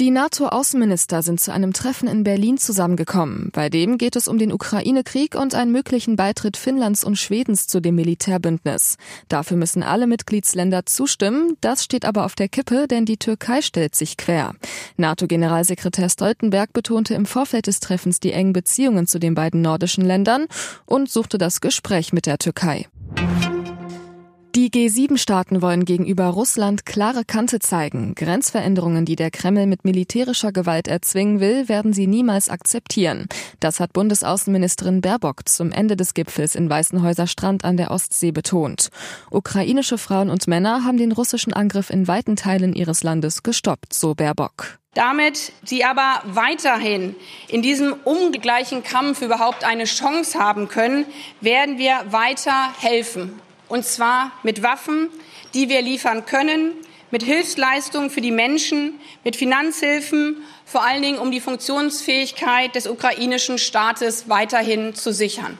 Die NATO-Außenminister sind zu einem Treffen in Berlin zusammengekommen. Bei dem geht es um den Ukraine-Krieg und einen möglichen Beitritt Finnlands und Schwedens zu dem Militärbündnis. Dafür müssen alle Mitgliedsländer zustimmen. Das steht aber auf der Kippe, denn die Türkei stellt sich quer. NATO-Generalsekretär Stoltenberg betonte im Vorfeld des Treffens die engen Beziehungen zu den beiden nordischen Ländern und suchte das Gespräch mit der Türkei. Die G7-Staaten wollen gegenüber Russland klare Kante zeigen. Grenzveränderungen, die der Kreml mit militärischer Gewalt erzwingen will, werden sie niemals akzeptieren. Das hat Bundesaußenministerin Baerbock zum Ende des Gipfels in Weißenhäuser Strand an der Ostsee betont. Ukrainische Frauen und Männer haben den russischen Angriff in weiten Teilen ihres Landes gestoppt, so Baerbock. Damit sie aber weiterhin in diesem ungleichen Kampf überhaupt eine Chance haben können, werden wir weiter helfen und zwar mit Waffen, die wir liefern können, mit Hilfsleistungen für die Menschen, mit Finanzhilfen, vor allen Dingen um die Funktionsfähigkeit des ukrainischen Staates weiterhin zu sichern.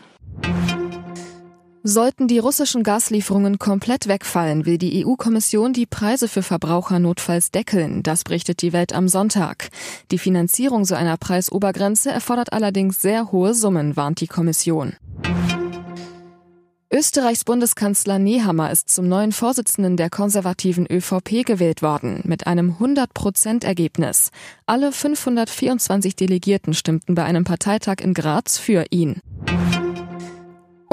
Sollten die russischen Gaslieferungen komplett wegfallen, will die EU-Kommission die Preise für Verbraucher notfalls deckeln. Das berichtet die Welt am Sonntag. Die Finanzierung so einer Preisobergrenze erfordert allerdings sehr hohe Summen, warnt die Kommission. Österreichs Bundeskanzler Nehammer ist zum neuen Vorsitzenden der konservativen ÖVP gewählt worden, mit einem 100-Prozent-Ergebnis. Alle 524 Delegierten stimmten bei einem Parteitag in Graz für ihn.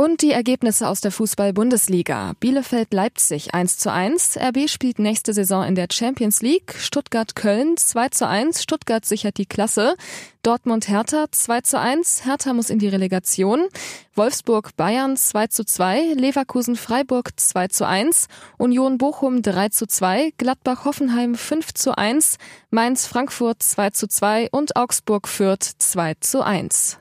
Und die Ergebnisse aus der Fußball-Bundesliga. Bielefeld-Leipzig 1 zu 1. RB spielt nächste Saison in der Champions League. Stuttgart-Köln 2 zu 1. Stuttgart sichert die Klasse. Dortmund-Hertha 2 zu 1. Hertha muss in die Relegation. Wolfsburg-Bayern 2 zu 2. Leverkusen-Freiburg 2 zu 1. Union-Bochum 3 zu 2. Gladbach-Hoffenheim 5 zu 1. Mainz-Frankfurt 2 zu 2 und Augsburg-Fürth 2 zu 1.